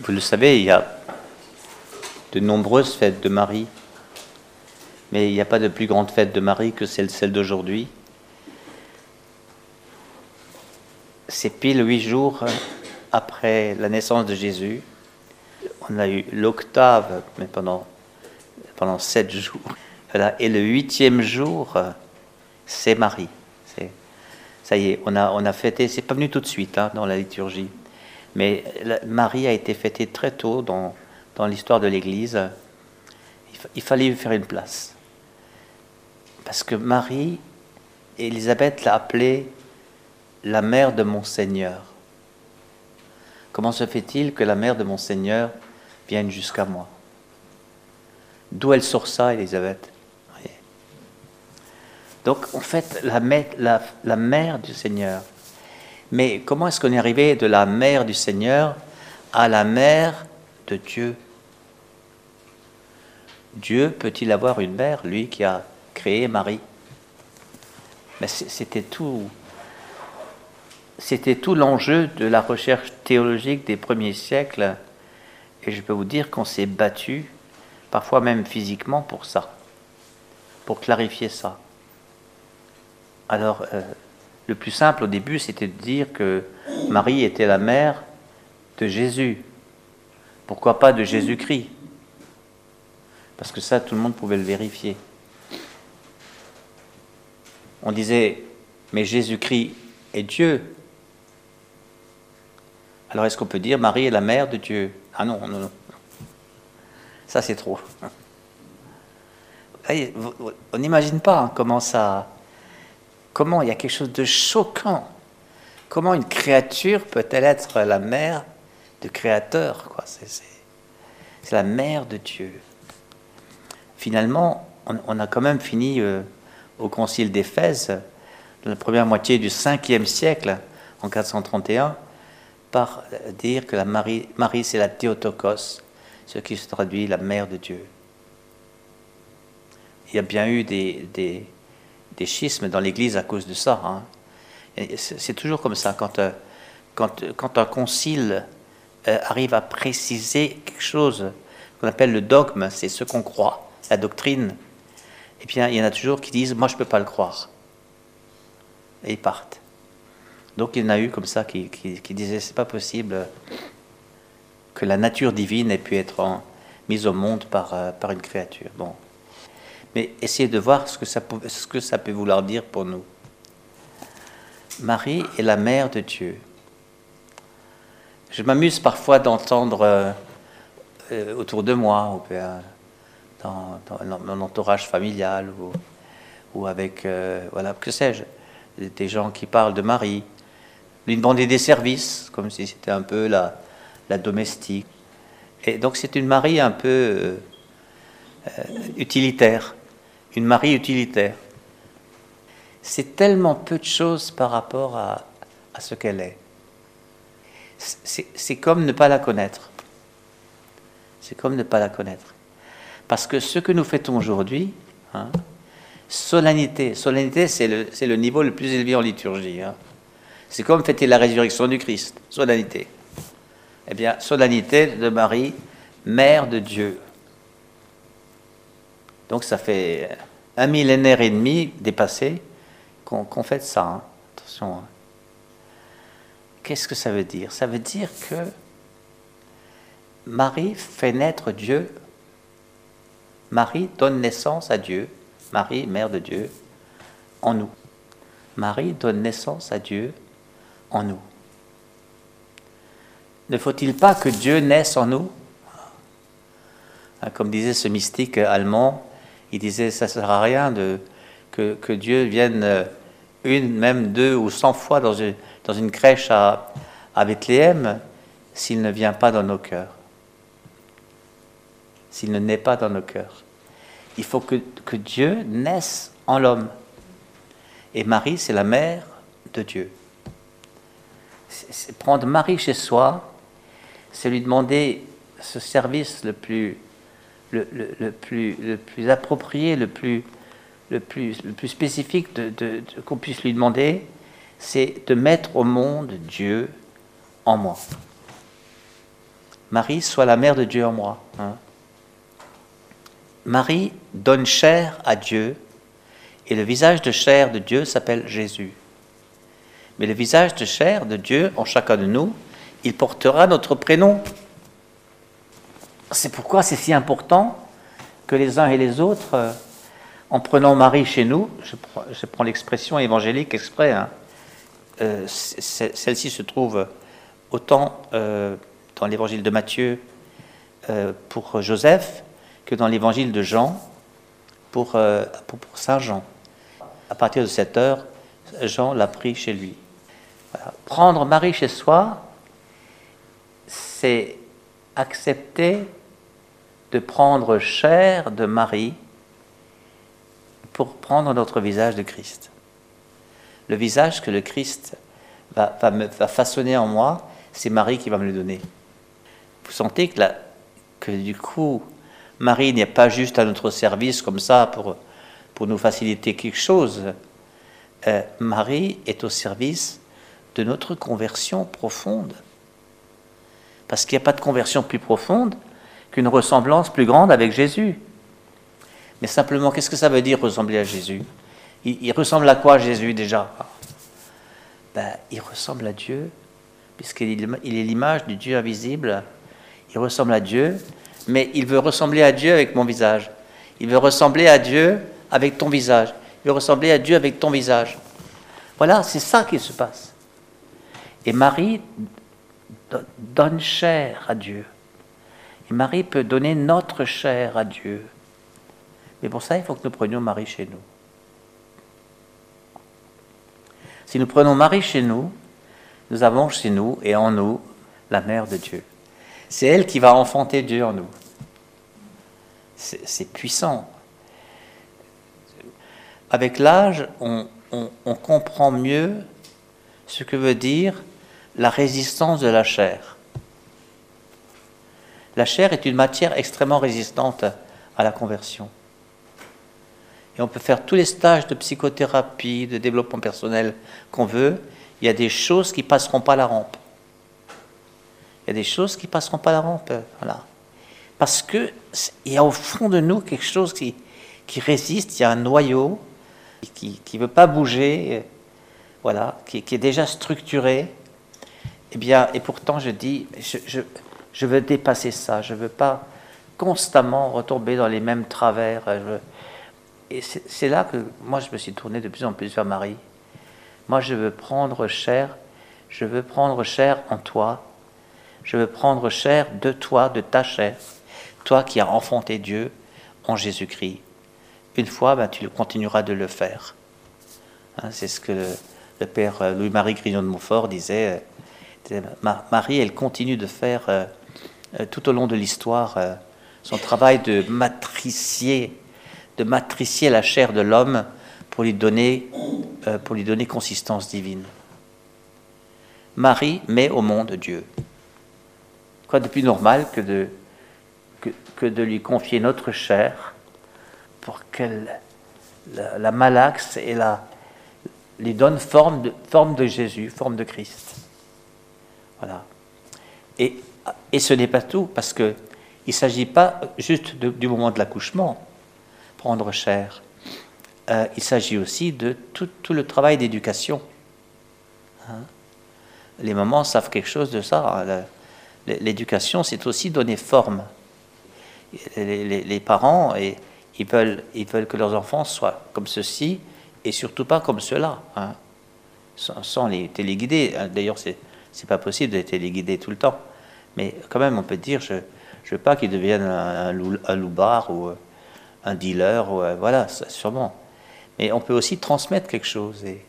Vous le savez, il y a de nombreuses fêtes de Marie, mais il n'y a pas de plus grande fête de Marie que celle, d'aujourd'hui. C'est pile huit jours après la naissance de Jésus. On a eu l'octave, mais pendant, pendant sept jours. Et le huitième jour, c'est Marie. Ça y est, on a, on a fêté, c'est pas venu tout de suite hein, dans la liturgie, mais Marie a été fêtée très tôt dans, dans l'histoire de l'Église. Il, fallait lui faire une place. Parce que Marie, Élisabeth l'a appelée la mère de mon Seigneur. Comment se fait-il que la mère de mon Seigneur vienne jusqu'à moi? D'où elle sort ça, Élisabeth? Donc, en fait, la, mère du Seigneur. Mais comment est-ce qu'on est arrivé de la mère du Seigneur à la mère de Dieu? Dieu peut-il avoir une mère, lui qui a créé Marie? Mais c'était tout. C'était tout l'enjeu de la recherche théologique des premiers siècles. Et je peux vous dire qu'on s'est battu, parfois même physiquement, pour ça, pour clarifier ça. Alors, euh, le plus simple au début, c'était de dire que Marie était la mère de Jésus. Pourquoi pas de Jésus-Christ? Parce que ça, tout le monde pouvait le vérifier. On disait, mais Jésus-Christ est Dieu. Alors est-ce qu'on peut dire Marie est la mère de Dieu? Ah non, non, non. Ça c'est trop. On n'imagine pas hein, comment ça, comment il y a quelque chose de choquant? Comment une créature peut-elle être la mère du Créateur C'est la mère de Dieu. Finalement, on, a quand même fini euh, au Concile d'Éphèse, dans la première moitié du 5e siècle, en 431, par dire que la Marie, c'est la Théotokos, ce qui se traduit la mère de Dieu. Il y a bien eu des, des schismes dans l'Église à cause de ça. Hein. C'est toujours comme ça, quand, euh, quand, quand un concile euh, arrive à préciser quelque chose qu'on appelle le dogme, c'est ce qu'on croit, la doctrine, et eh bien il y en a toujours qui disent, moi je ne peux pas le croire. Et ils partent. Donc il y en a eu comme ça qui, qui, disaient c'est pas possible que la nature divine ait pu être mise au monde par, euh, par une créature. Bon. Mais essayez de voir ce que, ça peut, ce que ça peut vouloir dire pour nous. Marie est la mère de Dieu. Je m'amuse parfois d'entendre euh, euh, autour de moi, dans, mon entourage familial, ou, avec, voilà, que sais-je, des gens qui parlent de Marie, lui demander des services, comme si c'était un peu la, domestique. Et donc c'est une Marie un peu euh, euh, utilitaire, une Marie utilitaire. C'est tellement peu de choses par rapport à, ce qu'elle est. C'est comme ne pas la connaître. C'est comme ne pas la connaître. Parce que ce que nous fêtons aujourd'hui, hein, solennité, solennité c'est le, le, niveau le plus élevé en liturgie. Hein. C'est comme fêter la résurrection du Christ, solennité. Eh bien, solennité de Marie, mère de Dieu. Donc ça fait un millénaire et demi dépassé qu'on fait ça. Hein. Attention. Hein. Qu'est-ce que ça veut dire? Ça veut dire que Marie fait naître Dieu. Marie donne naissance à Dieu. Marie, mère de Dieu, en nous. Marie donne naissance à Dieu en nous. Ne faut-il pas que Dieu naisse en nous? Ah, Comme disait ce mystique allemand, il disait ça ne sert à rien que, Dieu vienne euh, une, même deux ou cent fois dans une, crèche à, Bethléem s'il ne vient pas dans nos cœurs. S'il ne naît pas dans nos cœurs. Il faut que, que Dieu naisse en l'homme. Et Marie, c'est la mère de Dieu prendre Marie chez soi, c'est lui demander ce service le plus, le, plus, approprié, le plus spécifique de, qu'on puisse lui demander, c'est de mettre au monde Dieu en moi. Marie, sois la mère de Dieu en moi. Hein. Marie donne chair à Dieu, et le visage de chair de Dieu s'appelle Jésus. Mais le visage de chair de Dieu en chacun de nous, il portera notre prénom. C'est pourquoi c'est si important que les uns et les autres, euh, en prenant Marie chez nous, je prends, l'expression évangélique exprès, hein, euh, celle-ci se trouve autant euh, dans l'évangile de Matthieu pour Joseph que dans l'évangile de Jean pour, pour, Saint Jean. À partir de cette heure, Jean l'a pris chez lui. Prendre Marie chez soi, c'est accepter de prendre chair de Marie pour prendre notre visage de Christ. Le visage que le Christ va, me, façonner en moi, c'est Marie qui va me le donner. Vous sentez que, que du coup, Marie n'est pas juste à notre service comme ça pour, pour nous faciliter quelque chose. Euh, Marie est au service de notre conversion profonde. Parce qu'il n'y a pas de conversion plus profonde qu'une ressemblance plus grande avec Jésus. Mais simplement, qu'est-ce que ça veut dire ressembler à Jésus? Il, ressemble à quoi Jésus déjà? Ben, Il ressemble à Dieu, puisqu'il est l'image du Dieu invisible. Il ressemble à Dieu, mais il veut ressembler à Dieu avec mon visage. Il veut ressembler à Dieu avec ton visage. Il veut ressembler à Dieu avec ton visage. Voilà, c'est ça qui se passe. Et Marie donne chair à Dieu. Et Marie peut donner notre chair à Dieu. Mais pour ça, il faut que nous prenions Marie chez nous. Si nous prenons Marie chez nous, nous avons chez nous et en nous la mère de Dieu. C'est elle qui va enfanter Dieu en nous. C'est puissant. Avec l'âge, on, on comprend mieux ce que veut dire la résistance de la chair. La chair est une matière extrêmement résistante à la conversion. Et on peut faire tous les stages de psychothérapie, de développement personnel qu'on veut, il y a des choses qui passeront pas la rampe. Il y a des choses qui passeront pas la rampe, voilà. Parce que il y a au fond de nous quelque chose qui, qui résiste, il y a un noyau qui ne veut pas bouger, voilà, qui, qui est déjà structuré, eh bien, et pourtant je dis, je, veux dépasser ça, je ne veux pas constamment retomber dans les mêmes travers. et c'est là que moi je me suis tourné de plus en plus vers Marie. Moi je veux prendre chair, je veux prendre chair en toi, je veux prendre chair de toi, de ta chair, toi qui as enfanté Dieu en Jésus-Christ. Une fois, ben, tu continueras de le faire. Hein, c'est ce que le, père Louis-Marie Grignon de Montfort disait Marie, elle continue de faire euh, euh, tout au long de l'histoire euh, son travail de matricier, de matricier la chair de l'homme pour lui donner, pour lui donner consistance divine. Marie met au monde Dieu. Quoi de plus normal que de, que, de lui confier notre chair pour qu'elle la, malaxe et la, lui donne forme de, forme de Jésus, forme de Christ. Et, et ce n'est pas tout, parce qu'il ne s'agit pas juste du moment de l'accouchement, prendre chair. Euh, il s'agit aussi de tout, tout le travail d'éducation. Hein. Les mamans savent quelque chose de ça. L'éducation, c'est aussi donner forme. Les, les, parents, et, ils, veulent, ils veulent que leurs enfants soient comme ceci, et surtout pas comme cela, hein, sans, sans, les téléguider. D'ailleurs, c'est c'est pas possible d'être téléguidé tout le temps. Mais quand même, on peut dire, je ne veux pas qu'il devienne un, un, loupard ou euh, un dealer, ou, euh, voilà, sûrement. Mais on peut aussi transmettre quelque chose et,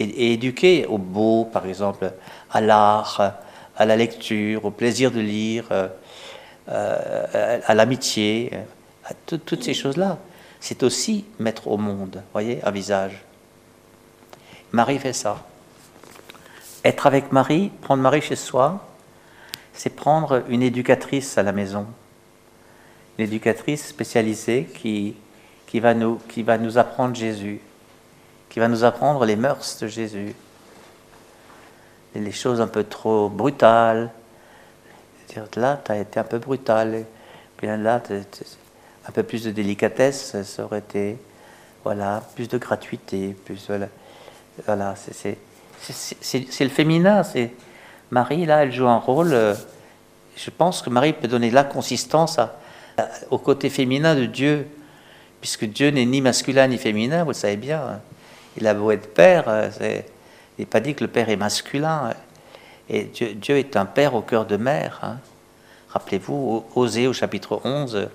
et, éduquer au beau, par exemple, à l'art, à la lecture, au plaisir de lire, euh, à l'amitié, à toutes ces choses-là. C'est aussi mettre au monde, voyez, un visage. Marie fait ça. Être avec Marie, prendre Marie chez soi, c'est prendre une éducatrice à la maison. Une éducatrice spécialisée qui, qui, va nous, qui va nous apprendre Jésus, qui va nous apprendre les mœurs de Jésus. les choses un peu trop brutales, là, tu as été un peu brutal. bien là, un peu plus de délicatesse, ça aurait été, voilà, plus de gratuité, plus, voilà, voilà c'est le féminin, c'est Marie, là, elle joue un rôle, euh, je pense que Marie peut donner la consistance au côté féminin de Dieu, puisque Dieu n'est ni masculin ni féminin, vous le savez bien. Hein. Il a beau être père, euh, il n'est pas dit que le père est masculin. Hein. Et Dieu, est un père au cœur de mère. Hein. Rappelez-vous, Osée au chapitre 11,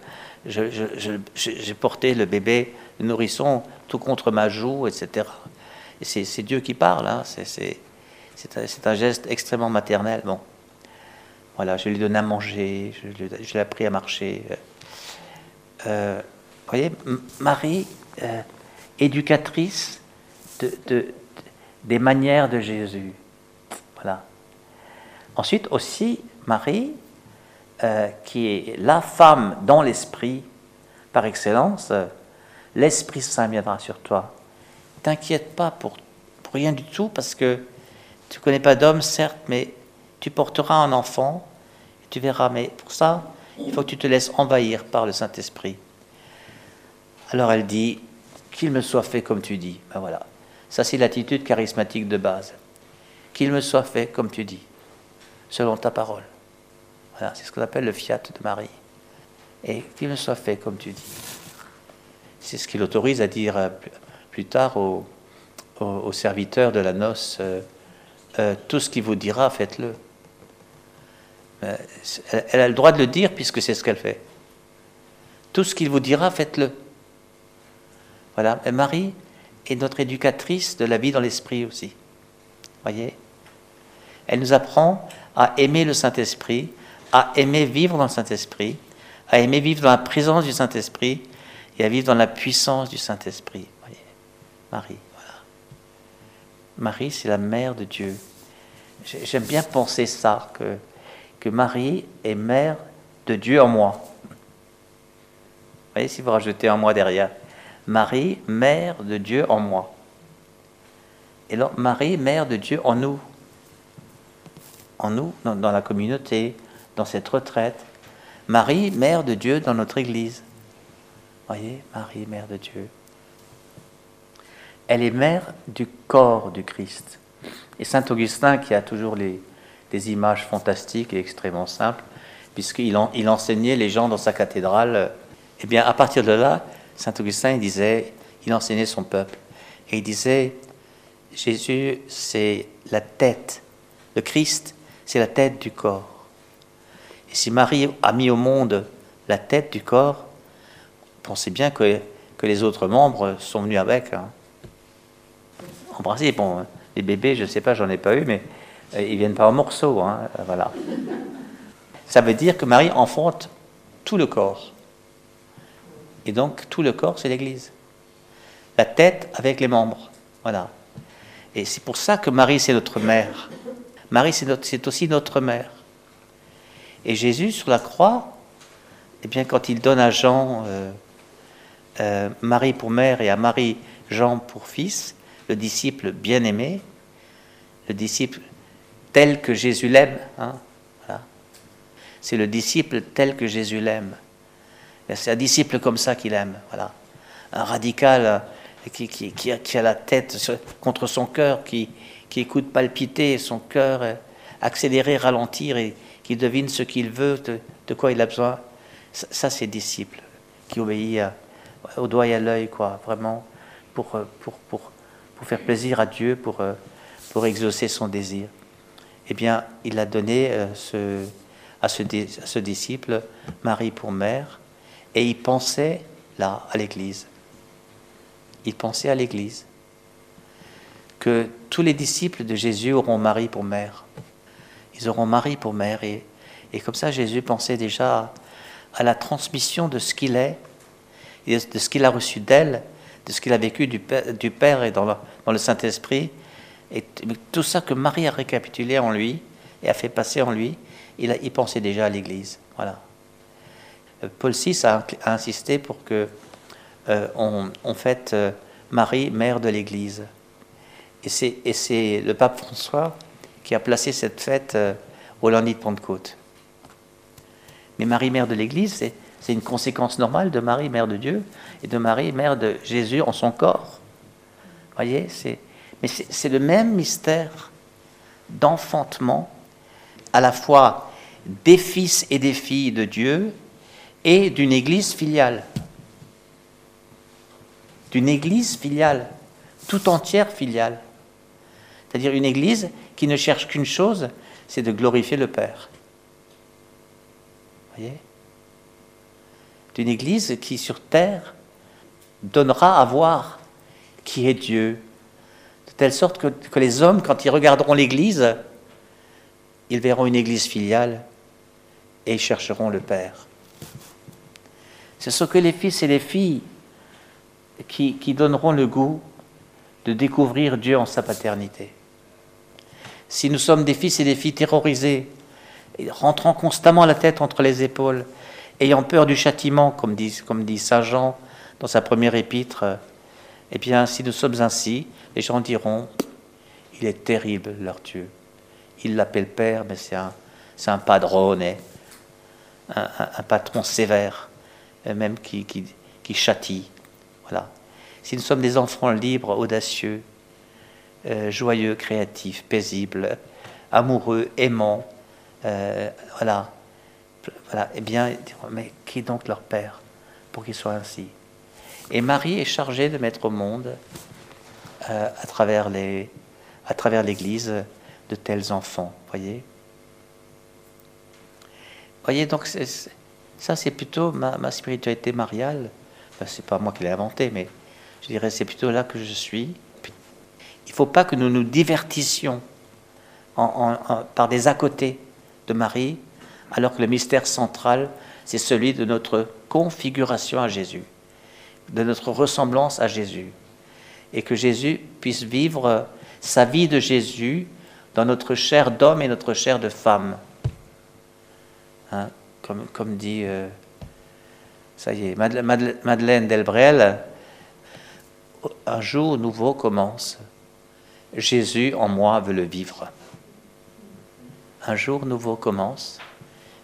j'ai porté le bébé, le nourrisson, tout contre ma joue, etc. C'est Dieu qui parle, hein. c'est un geste extrêmement maternel. Bon, voilà, je lui donne à manger, je, l'ai appris à marcher. Euh, vous voyez, Marie, euh, éducatrice de, des manières de Jésus. Voilà. Ensuite aussi, Marie, euh, qui est la femme dans l'esprit par excellence, l'Esprit Saint viendra sur toi. T'inquiète pas pour, rien du tout parce que tu connais pas d'homme, certes, mais tu porteras un enfant et tu verras. Mais pour ça, il faut que tu te laisses envahir par le Saint-Esprit. Alors elle dit, qu'il me soit fait comme tu dis. Ben voilà. Ça, c'est l'attitude charismatique de base. Qu'il me soit fait comme tu dis, selon ta parole c'est ce qu'on appelle le fiat de Marie. Et qu'il me soit fait comme tu dis. C'est ce qui l'autorise à dire euh, plus tard aux, serviteurs de la noce euh, euh, tout ce qu'il vous dira, faites-le. elle a le droit de le dire puisque c'est ce qu'elle fait. Tout ce qu'il vous dira, faites-le. Voilà. Et Marie est notre éducatrice de la vie dans l'esprit aussi. Voyez? Elle nous apprend à aimer le Saint-Esprit, à aimer vivre dans le Saint-Esprit, à aimer vivre dans la présence du Saint-Esprit et à vivre dans la puissance du Saint-Esprit. Marie, voilà. Marie, c'est la mère de Dieu. J'aime bien penser ça, que, Marie est mère de Dieu en moi. Vous voyez, si vous rajoutez en moi derrière. Marie, mère de Dieu en moi. Et alors, Marie, mère de Dieu en nous. En nous, dans la communauté, dans cette retraite. Marie, mère de Dieu dans notre Église. Voyez, Marie, mère de Dieu. Elle est mère du corps du Christ. Et Saint Augustin, qui a toujours des images fantastiques et extrêmement simples, puisqu'il il enseignait les gens dans sa cathédrale, eh bien, à partir de là, Saint Augustin, il disait, il enseignait son peuple. Et il disait, Jésus, c'est la tête. Le Christ, c'est la tête du corps. Et si Marie a mis au monde la tête du corps, pensez bien que, que les autres membres sont venus avec. Hein. En principe, bon, les bébés, je ne sais pas, j'en ai pas eu, mais euh, ils viennent pas en morceaux. Hein, voilà. Ça veut dire que Marie enfante tout le corps. Et donc, tout le corps, c'est l'Église. La tête avec les membres. Voilà. Et c'est pour ça que Marie, c'est notre mère. Marie, c'est aussi notre mère. Et Jésus, sur la croix, eh bien, quand il donne à Jean euh, euh, Marie pour mère et à Marie Jean pour fils, le disciple bien-aimé, le disciple tel que Jésus l'aime, hein, c'est le disciple tel que Jésus l'aime. C'est un disciple comme ça qu'il aime, voilà. Un radical euh, qui, a, la tête contre son cœur, qui, écoute palpiter son cœur, accélérer, ralentir et qui devine ce qu'il veut, de, quoi il a besoin. Ça, c'est disciple qui obéit au doigt et à l'œil, quoi, vraiment, pour, euh, pour, pour, pour, faire plaisir à Dieu, pour, euh, pour exaucer son désir. Eh bien, il a donné euh, ce, à, ce, ce disciple Marie pour mère, et il pensait là, à l'Église. Il pensait à l'Église. Que tous les disciples de Jésus auront Marie pour mère. Ils auront Marie pour mère. Et, et comme ça, Jésus pensait déjà à, la transmission de ce qu'il est, et de ce qu'il a reçu d'elle, de ce qu'il a vécu du Père, et dans le, Saint-Esprit. Et tout ça que Marie a récapitulé en lui et a fait passer en lui, il, a, pensait déjà à l'Église. Voilà. Euh, Paul VI a, insisté pour que euh, on, fête euh, Marie, mère de l'Église. Et c'est le pape François qui a placé cette fête au lundi de Pentecôte. Mais Marie, mère de l'Église, c'est, une conséquence normale de Marie, mère de Dieu, et de Marie, mère de Jésus en son corps. voyez Mais c'est, c'est le même mystère d'enfantement, à la fois des fils et des filles de Dieu et d'une Église filiale. D'une Église filiale, tout entière filiale. C'est-à-dire une Église qui ne cherche qu'une chose, c'est de glorifier le Père. Voyez? D'une Église qui sur terre donnera à voir qui est Dieu, de telle sorte que, que les hommes, quand ils regarderont l'Église, ils verront une Église filiale et ils chercheront le Père. Ce sont que les fils et les filles qui, qui donneront le goût de découvrir Dieu en sa paternité. Si nous sommes des fils et des filles terrorisés, rentrant constamment la tête entre les épaules, ayant peur du châtiment, comme dit, Saint Jean dans sa première épître, eh bien, si nous sommes ainsi, les gens diront, il est terrible leur Dieu. Il l'appelle Père, mais c'est un, un padrone, un, un, patron sévère, même qui, qui, qui châtie. Voilà. Si nous sommes des enfants libres, audacieux, euh, joyeux, créatifs, paisibles, amoureux, aimants, euh, voilà, voilà, eh bien, mais qui donc leur Père pour qu'ils soient ainsi? Et Marie est chargée de mettre au monde, euh, à travers les, à travers l'Église, de tels enfants, voyez? Voyez, donc ça c'est plutôt ma, spiritualité mariale. Enfin, c'est pas moi qui l'ai inventé, mais je dirais c'est plutôt là que je suis. Il faut pas que nous nous divertissions par des à côté de Marie, alors que le mystère central, c'est celui de notre configuration à Jésus, de notre ressemblance à Jésus. Et que Jésus puisse vivre sa vie de Jésus dans notre chair d'homme et notre chair de femme. Hein, comme, dit, euh, Madeleine, Madeleine Delbrel, un jour nouveau commence. Jésus en moi veut le vivre. Un jour nouveau commence.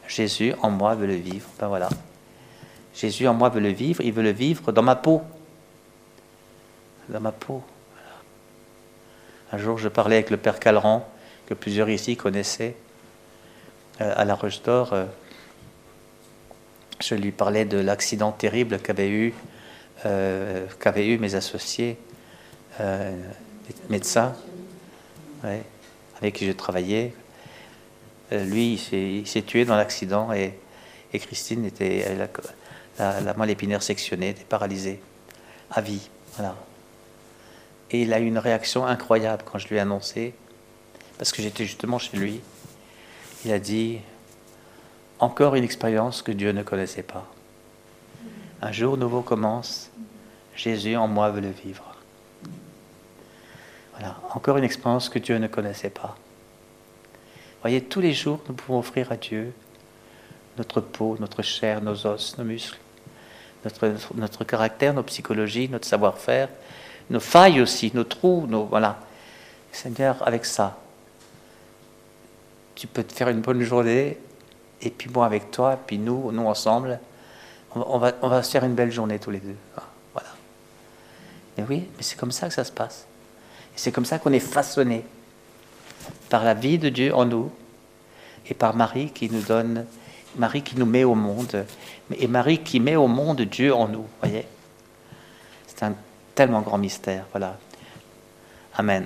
Jésus en moi veut le vivre. Ben voilà. Jésus en moi veut le vivre. Il veut le vivre dans ma peau. Dans ma peau. Un jour, je parlais avec le père Calran, que plusieurs ici connaissaient, euh, à la Roche d'Or. Euh, je lui parlais de l'accident terrible qu'avaient eu, euh, qu'avaient eu mes associés euh, médecins, avec qui je travaillais. Euh, lui, il s'est tué dans l'accident et, Christine était la, la, la, moelle épinière sectionnée, était paralysée à vie. Voilà. Et il a eu une réaction incroyable quand je lui ai annoncé, parce que j'étais justement chez lui. Il a dit encore une expérience que Dieu ne connaissait pas. Un jour nouveau commence. Jésus en moi veut le vivre. Voilà, encore une expérience que Dieu ne connaissait pas. Voyez, tous les jours, nous pouvons offrir à Dieu notre peau, notre chair, nos os, nos muscles, notre, caractère, nos psychologies, notre savoir-faire, nos failles aussi, nos trous, nos voilà. Seigneur, avec ça, tu peux te faire une bonne journée, et puis moi avec toi, et puis nous, nous ensemble, on va, se faire une belle journée tous les deux. Voilà. Mais oui, mais c'est comme ça que ça se passe. Et c'est comme ça qu'on est façonné par la vie de Dieu en nous et par Marie qui nous donne, Marie qui nous met au monde, et Marie qui met au monde Dieu en nous. Voyez, c'est un tellement grand mystère. Voilà. Amen.